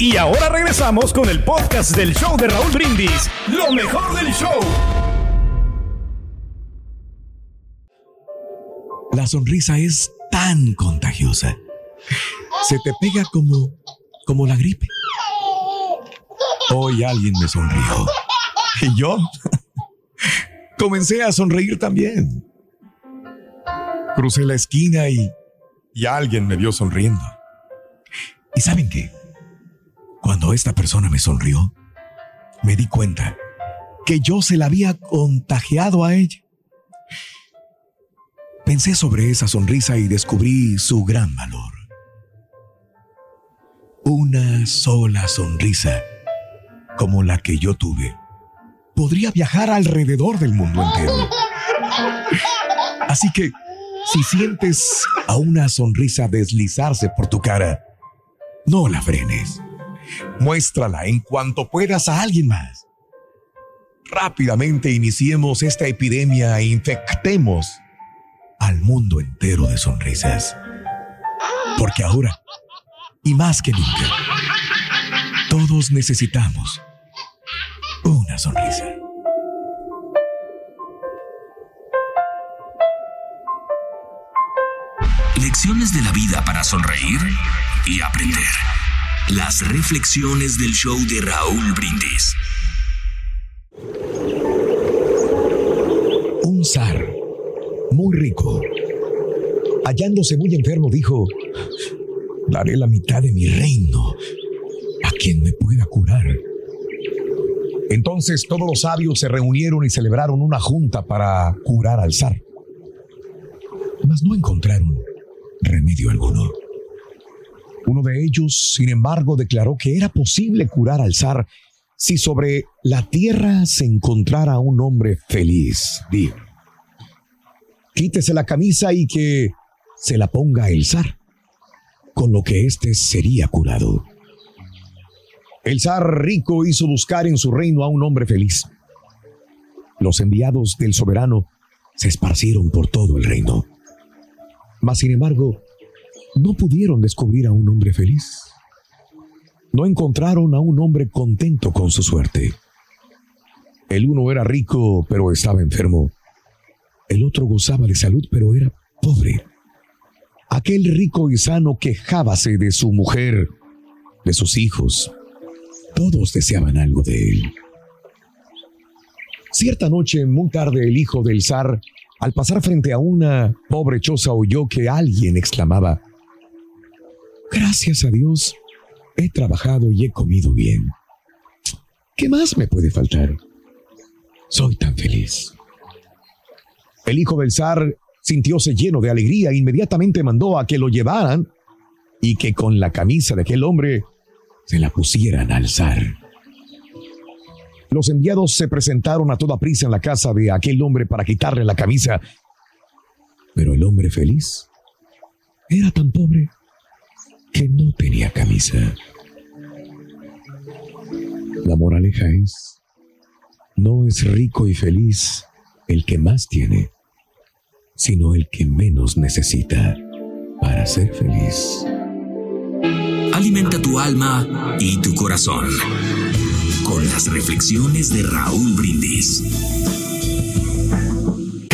Y ahora regresamos con el podcast del show de Raúl Brindis, lo mejor del show. La sonrisa es tan contagiosa. Se te pega como, como la gripe. Hoy alguien me sonrió. Y yo comencé a sonreír también. Crucé la esquina y, y alguien me vio sonriendo. ¿Y saben qué? Cuando esta persona me sonrió, me di cuenta que yo se la había contagiado a ella. Pensé sobre esa sonrisa y descubrí su gran valor. Una sola sonrisa, como la que yo tuve, podría viajar alrededor del mundo entero. Así que, si sientes a una sonrisa deslizarse por tu cara, no la frenes Muéstrala en cuanto puedas a alguien más. Rápidamente iniciemos esta epidemia e infectemos al mundo entero de sonrisas. Porque ahora, y más que nunca, todos necesitamos una sonrisa. Lecciones de la vida para sonreír y aprender. Las reflexiones del show de Raúl Brindis. Un zar muy rico, hallándose muy enfermo, dijo, daré la mitad de mi reino a quien me pueda curar. Entonces todos los sabios se reunieron y celebraron una junta para curar al zar. Mas no encontraron remedio alguno. Uno de ellos, sin embargo, declaró que era posible curar al zar si sobre la tierra se encontrara un hombre feliz. Dijo, quítese la camisa y que se la ponga el zar, con lo que éste sería curado. El zar rico hizo buscar en su reino a un hombre feliz. Los enviados del soberano se esparcieron por todo el reino. Mas, sin embargo, no pudieron descubrir a un hombre feliz. No encontraron a un hombre contento con su suerte. El uno era rico, pero estaba enfermo. El otro gozaba de salud, pero era pobre. Aquel rico y sano quejábase de su mujer, de sus hijos. Todos deseaban algo de él. Cierta noche, muy tarde, el hijo del zar, al pasar frente a una pobre choza, oyó que alguien exclamaba, Gracias a Dios, he trabajado y he comido bien. ¿Qué más me puede faltar? Soy tan feliz. El hijo del zar sintióse lleno de alegría e inmediatamente mandó a que lo llevaran y que con la camisa de aquel hombre se la pusieran al zar. Los enviados se presentaron a toda prisa en la casa de aquel hombre para quitarle la camisa, pero el hombre feliz era tan pobre que no tenía camisa. La moraleja es, no es rico y feliz el que más tiene, sino el que menos necesita para ser feliz. Alimenta tu alma y tu corazón con las reflexiones de Raúl Brindis.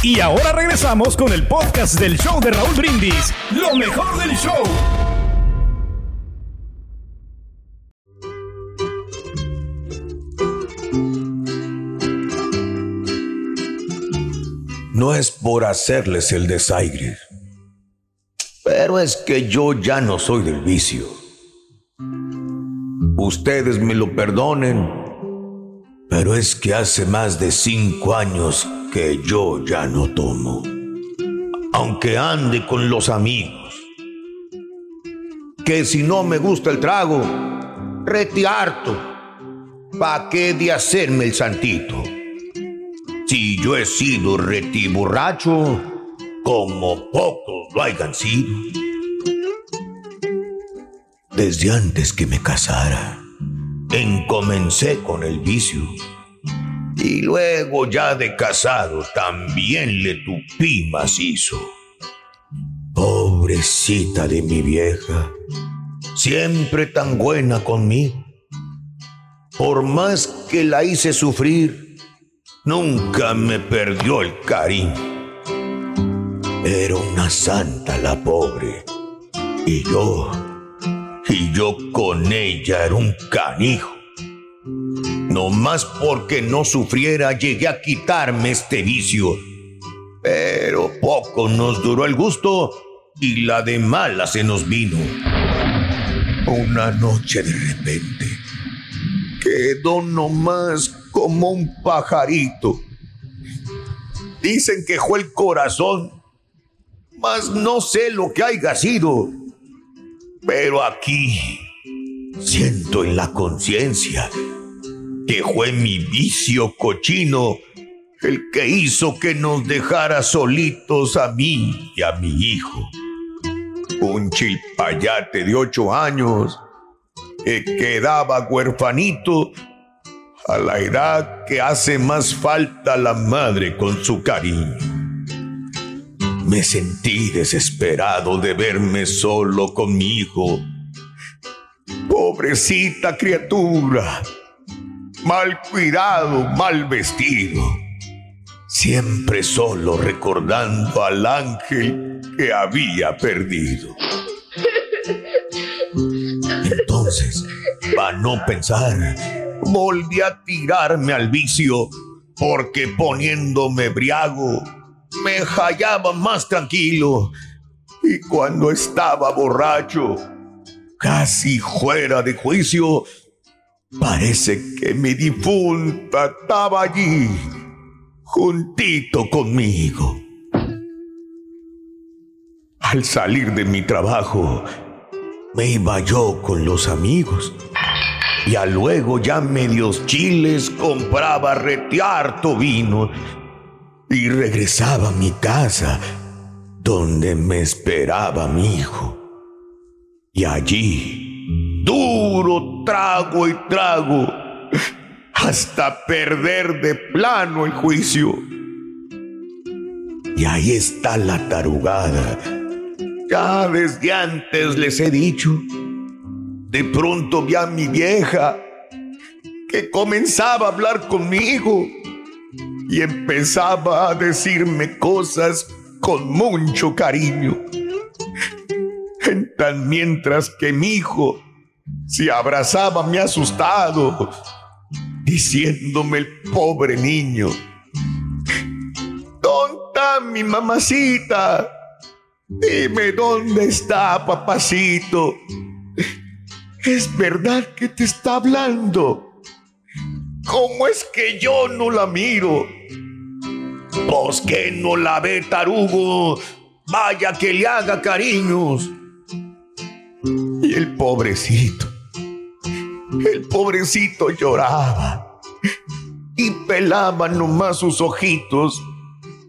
Y ahora regresamos con el podcast del show de Raúl Brindis. Lo mejor del show. No es por hacerles el desaire, pero es que yo ya no soy del vicio. Ustedes me lo perdonen, pero es que hace más de cinco años que yo ya no tomo. Aunque ande con los amigos. Que si no me gusta el trago, retiarto. ¿Pa' qué de hacerme el santito? Si yo he sido retiborracho, como pocos lo hayan sido. Desde antes que me casara, encomencé con el vicio. Y luego ya de casado también le tupí macizo. Pobrecita de mi vieja, siempre tan buena conmigo. Por más que la hice sufrir, nunca me perdió el cariño. Era una santa la pobre. Y yo, y yo con ella era un canijo. Más porque no sufriera llegué a quitarme este vicio. Pero poco nos duró el gusto y la de mala se nos vino. Una noche de repente quedó nomás como un pajarito. Dicen que fue el corazón, mas no sé lo que haya sido. Pero aquí siento en la conciencia que fue mi vicio cochino el que hizo que nos dejara solitos a mí y a mi hijo. Un chilpayate de ocho años que quedaba huerfanito a la edad que hace más falta la madre con su cariño. Me sentí desesperado de verme solo con mi hijo. Pobrecita criatura, mal cuidado, mal vestido, siempre solo recordando al ángel que había perdido. Entonces, para no pensar, volví a tirarme al vicio, porque poniéndome briago, me hallaba más tranquilo. Y cuando estaba borracho, casi fuera de juicio, parece que mi difunta estaba allí, juntito conmigo. Al salir de mi trabajo, me iba yo con los amigos. Y a luego ya medios chiles compraba retearto vino y regresaba a mi casa donde me esperaba mi hijo. Y allí, duro trago y trago, hasta perder de plano el juicio. Y ahí está la tarugada. Ya desde antes les he dicho de pronto vi a mi vieja que comenzaba a hablar conmigo y empezaba a decirme cosas con mucho cariño. Tan mientras que mi hijo se abrazaba me asustado, diciéndome el pobre niño, ¿dónde está mi mamacita? Dime dónde está papacito. Es verdad que te está hablando. ¿Cómo es que yo no la miro? Pues que no la ve tarugo. Vaya que le haga cariños. Y el pobrecito, el pobrecito lloraba. y pelaba nomás sus ojitos,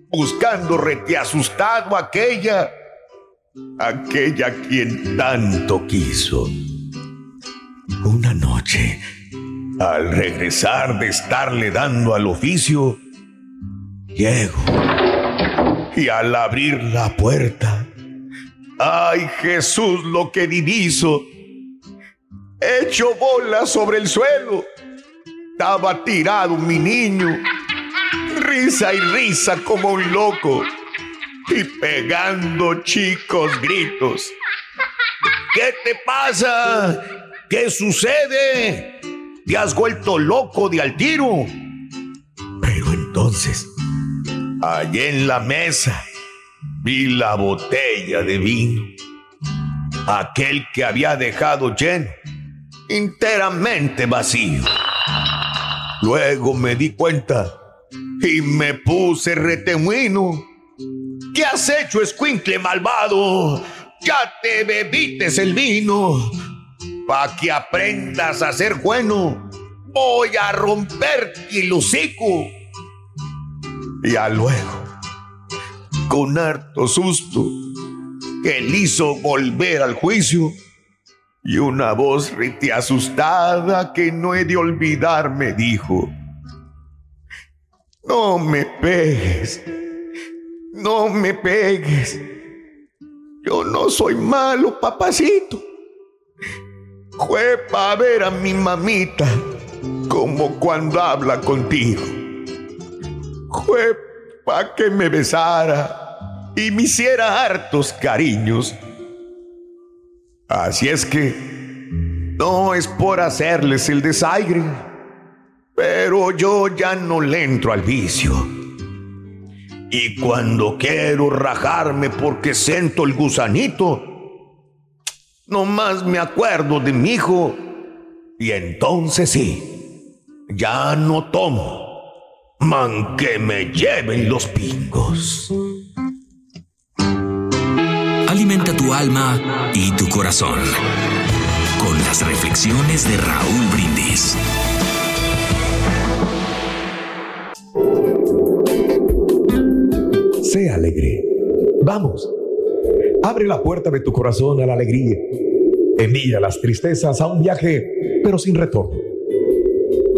buscando rete asustado aquella, aquella quien tanto quiso. Una noche, al regresar de estarle dando al oficio, llego y al abrir la puerta, ¡ay Jesús lo que diviso! Hecho bola sobre el suelo, estaba tirado mi niño, risa y risa como un loco y pegando chicos gritos. ¿Qué te pasa? ¿Qué sucede? ¿Te has vuelto loco de al tiro? Pero entonces, allí en la mesa, vi la botella de vino. Aquel que había dejado lleno, enteramente vacío. Luego me di cuenta y me puse retemuino. ¿Qué has hecho, escuincle malvado? Ya te bebites el vino Pa' que aprendas a ser bueno, voy a romper el hocico. Y a luego, con harto susto, él hizo volver al juicio y una voz rite asustada que no he de olvidar me dijo, no me pegues, no me pegues, yo no soy malo, papacito. Fue para ver a mi mamita como cuando habla contigo. Fue para que me besara y me hiciera hartos cariños. Así es que no es por hacerles el desaire, pero yo ya no le entro al vicio. Y cuando quiero rajarme porque siento el gusanito, no más me acuerdo de mi hijo y entonces sí, ya no tomo. Man que me lleven los pingos. Alimenta tu alma y tu corazón con las reflexiones de Raúl Brindis. Sé alegre. Vamos Abre la puerta de tu corazón a la alegría. Envía las tristezas a un viaje, pero sin retorno.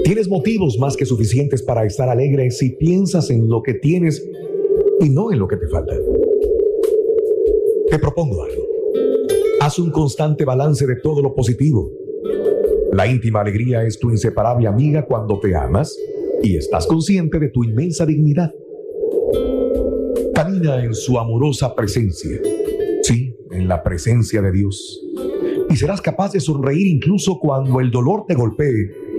Tienes motivos más que suficientes para estar alegre si piensas en lo que tienes y no en lo que te falta. Te propongo algo. Haz un constante balance de todo lo positivo. La íntima alegría es tu inseparable amiga cuando te amas y estás consciente de tu inmensa dignidad. Camina en su amorosa presencia en la presencia de Dios. Y serás capaz de sonreír incluso cuando el dolor te golpee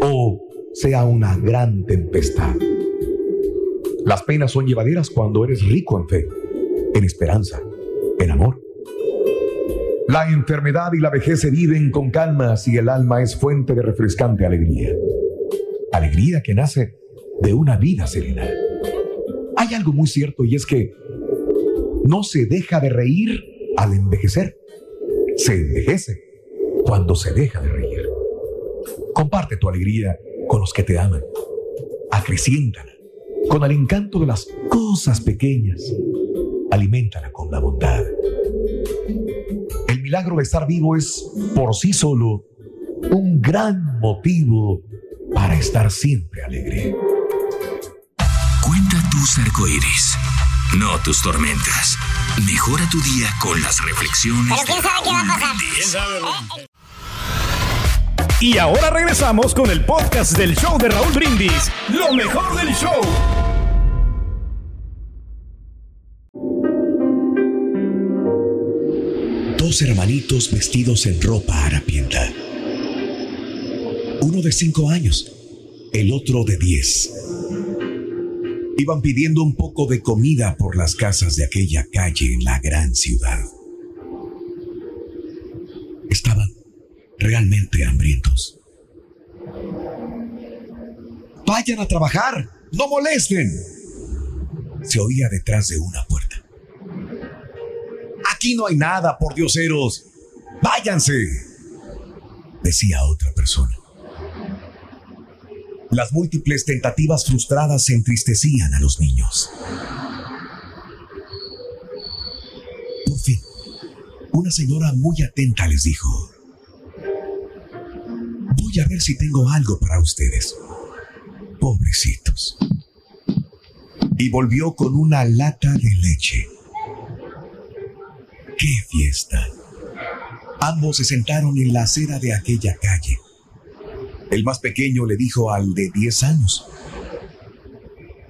o sea una gran tempestad. Las penas son llevaderas cuando eres rico en fe, en esperanza, en amor. La enfermedad y la vejez se viven con calma si el alma es fuente de refrescante alegría. Alegría que nace de una vida serena. Hay algo muy cierto y es que no se deja de reír al envejecer. Se envejece cuando se deja de reír. Comparte tu alegría con los que te aman. Acreciéntala con el encanto de las cosas pequeñas. Aliméntala con la bondad. El milagro de estar vivo es por sí solo un gran motivo para estar siempre alegre. Cuenta tus arcoíris, no tus tormentas. Mejora tu día con las reflexiones. Pero quién sabe qué va a pasar. ¿Quién sabe? Y ahora regresamos con el podcast del show de Raúl Brindis. Lo mejor del show. Dos hermanitos vestidos en ropa harapienta. Uno de cinco años, el otro de diez iban pidiendo un poco de comida por las casas de aquella calle en la gran ciudad. Realmente hambrientos. Vayan a trabajar, no molesten. Se oía detrás de una puerta. Aquí no hay nada, por dioseros. Váyanse, decía otra persona. Las múltiples tentativas frustradas entristecían a los niños. Por fin, una señora muy atenta les dijo, voy a ver si tengo algo para ustedes. Pobrecitos. Y volvió con una lata de leche. ¡Qué fiesta! Ambos se sentaron en la acera de aquella calle. El más pequeño le dijo al de 10 años,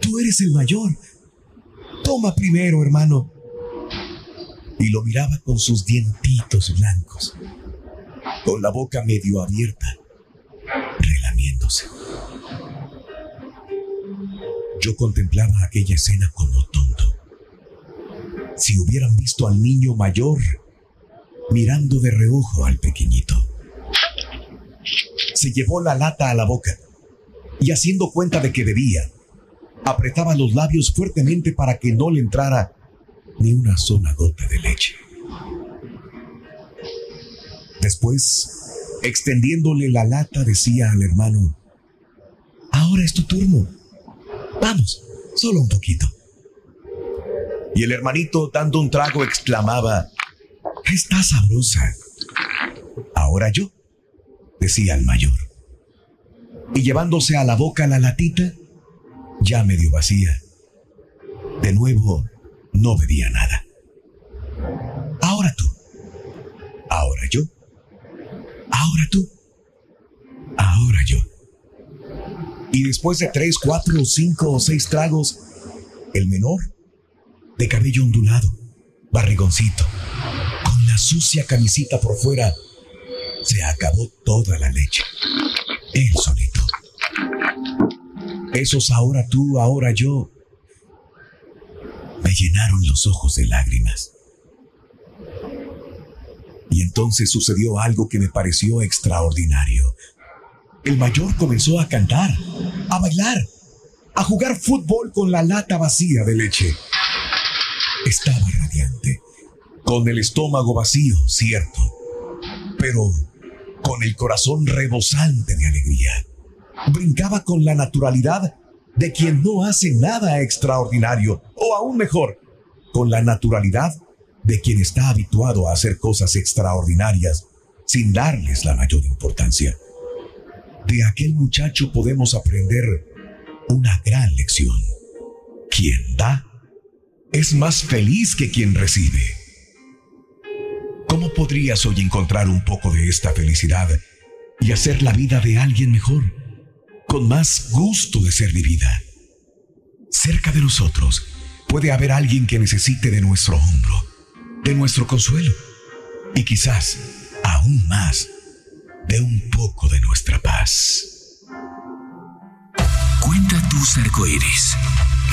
Tú eres el mayor. Toma primero, hermano. Y lo miraba con sus dientitos blancos, con la boca medio abierta, Contemplaba aquella escena como tonto. Si hubieran visto al niño mayor mirando de reojo al pequeñito se llevó la lata a la boca y haciendo cuenta de que debía, apretaba los labios fuertemente para que no le entrara ni una sola gota de leche. Después, extendiéndole la lata, decía al hermano, ahora es tu turno. Vamos, solo un poquito. Y el hermanito, dando un trago, exclamaba, está sabrosa. Ahora yo decía el mayor. Y llevándose a la boca la latita, ya medio vacía, de nuevo no bebía nada. Ahora tú, ahora yo, ahora tú, ahora yo. Y después de tres, cuatro, cinco o seis tragos, el menor, de cabello ondulado, barrigoncito, con la sucia camisita por fuera, se acabó toda la leche. Él solito. Esos ahora tú, ahora yo, me llenaron los ojos de lágrimas. Y entonces sucedió algo que me pareció extraordinario. El mayor comenzó a cantar, a bailar, a jugar fútbol con la lata vacía de leche. Estaba radiante, con el estómago vacío, cierto, pero con el corazón rebosante de alegría. Brincaba con la naturalidad de quien no hace nada extraordinario, o aún mejor, con la naturalidad de quien está habituado a hacer cosas extraordinarias sin darles la mayor importancia. De aquel muchacho podemos aprender una gran lección. Quien da es más feliz que quien recibe. ¿Cómo podrías hoy encontrar un poco de esta felicidad y hacer la vida de alguien mejor, con más gusto de ser vivida? Cerca de nosotros puede haber alguien que necesite de nuestro hombro, de nuestro consuelo y quizás, aún más, de un poco de nuestra paz. Cuenta tus arcoíris,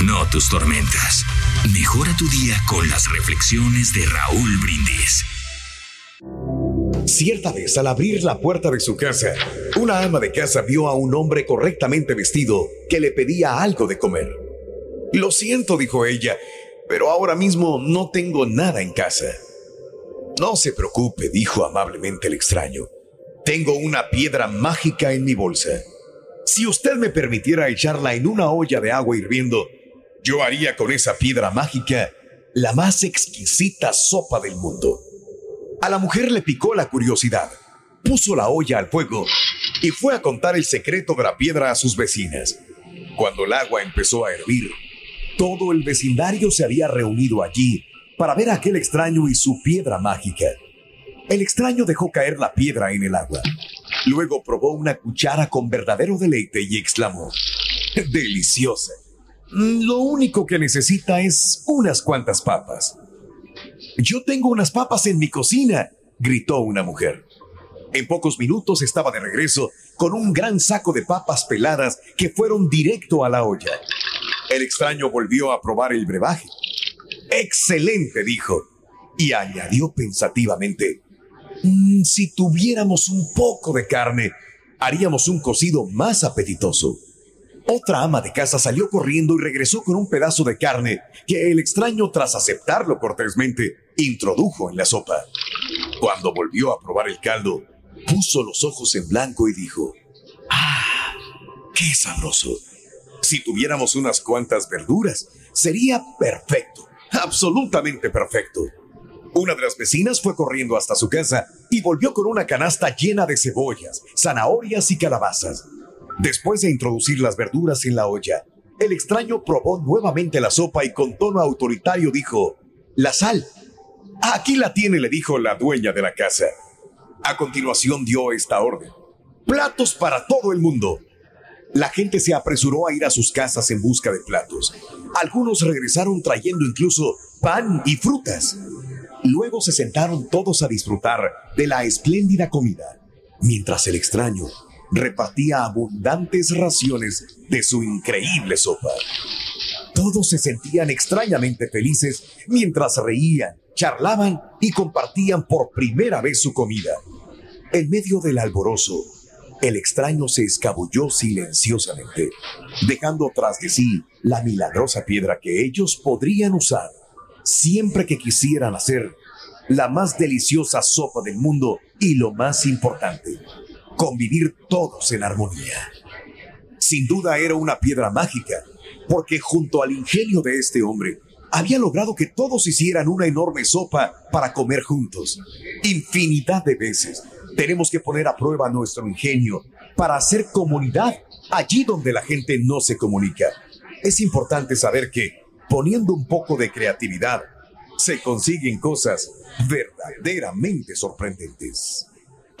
no tus tormentas. Mejora tu día con las reflexiones de Raúl Brindis. Cierta vez, al abrir la puerta de su casa, una ama de casa vio a un hombre correctamente vestido que le pedía algo de comer. Lo siento, dijo ella, pero ahora mismo no tengo nada en casa. No se preocupe, dijo amablemente el extraño. Tengo una piedra mágica en mi bolsa. Si usted me permitiera echarla en una olla de agua hirviendo, yo haría con esa piedra mágica la más exquisita sopa del mundo. A la mujer le picó la curiosidad, puso la olla al fuego y fue a contar el secreto de la piedra a sus vecinas. Cuando el agua empezó a hervir, todo el vecindario se había reunido allí para ver a aquel extraño y su piedra mágica. El extraño dejó caer la piedra en el agua. Luego probó una cuchara con verdadero deleite y exclamó, Deliciosa. Lo único que necesita es unas cuantas papas. Yo tengo unas papas en mi cocina, gritó una mujer. En pocos minutos estaba de regreso con un gran saco de papas peladas que fueron directo a la olla. El extraño volvió a probar el brebaje. Excelente, dijo, y añadió pensativamente, "Mm, si tuviéramos un poco de carne, haríamos un cocido más apetitoso. Otra ama de casa salió corriendo y regresó con un pedazo de carne que el extraño, tras aceptarlo cortésmente, introdujo en la sopa. Cuando volvió a probar el caldo, puso los ojos en blanco y dijo, ¡Ah! qué sabroso. Si tuviéramos unas cuantas verduras, sería perfecto, absolutamente perfecto. Una de las vecinas fue corriendo hasta su casa y volvió con una canasta llena de cebollas, zanahorias y calabazas. Después de introducir las verduras en la olla, el extraño probó nuevamente la sopa y con tono autoritario dijo, La sal. Aquí la tiene, le dijo la dueña de la casa. A continuación dio esta orden. Platos para todo el mundo. La gente se apresuró a ir a sus casas en busca de platos. Algunos regresaron trayendo incluso pan y frutas. Luego se sentaron todos a disfrutar de la espléndida comida, mientras el extraño repartía abundantes raciones de su increíble sopa. Todos se sentían extrañamente felices mientras reían, charlaban y compartían por primera vez su comida. En medio del alborozo, el extraño se escabulló silenciosamente, dejando tras de sí la milagrosa piedra que ellos podrían usar siempre que quisieran hacer la más deliciosa sopa del mundo y lo más importante, convivir todos en armonía. Sin duda era una piedra mágica, porque junto al ingenio de este hombre, había logrado que todos hicieran una enorme sopa para comer juntos. Infinidad de veces tenemos que poner a prueba nuestro ingenio para hacer comunidad allí donde la gente no se comunica. Es importante saber que, poniendo un poco de creatividad, se consiguen cosas verdaderamente sorprendentes.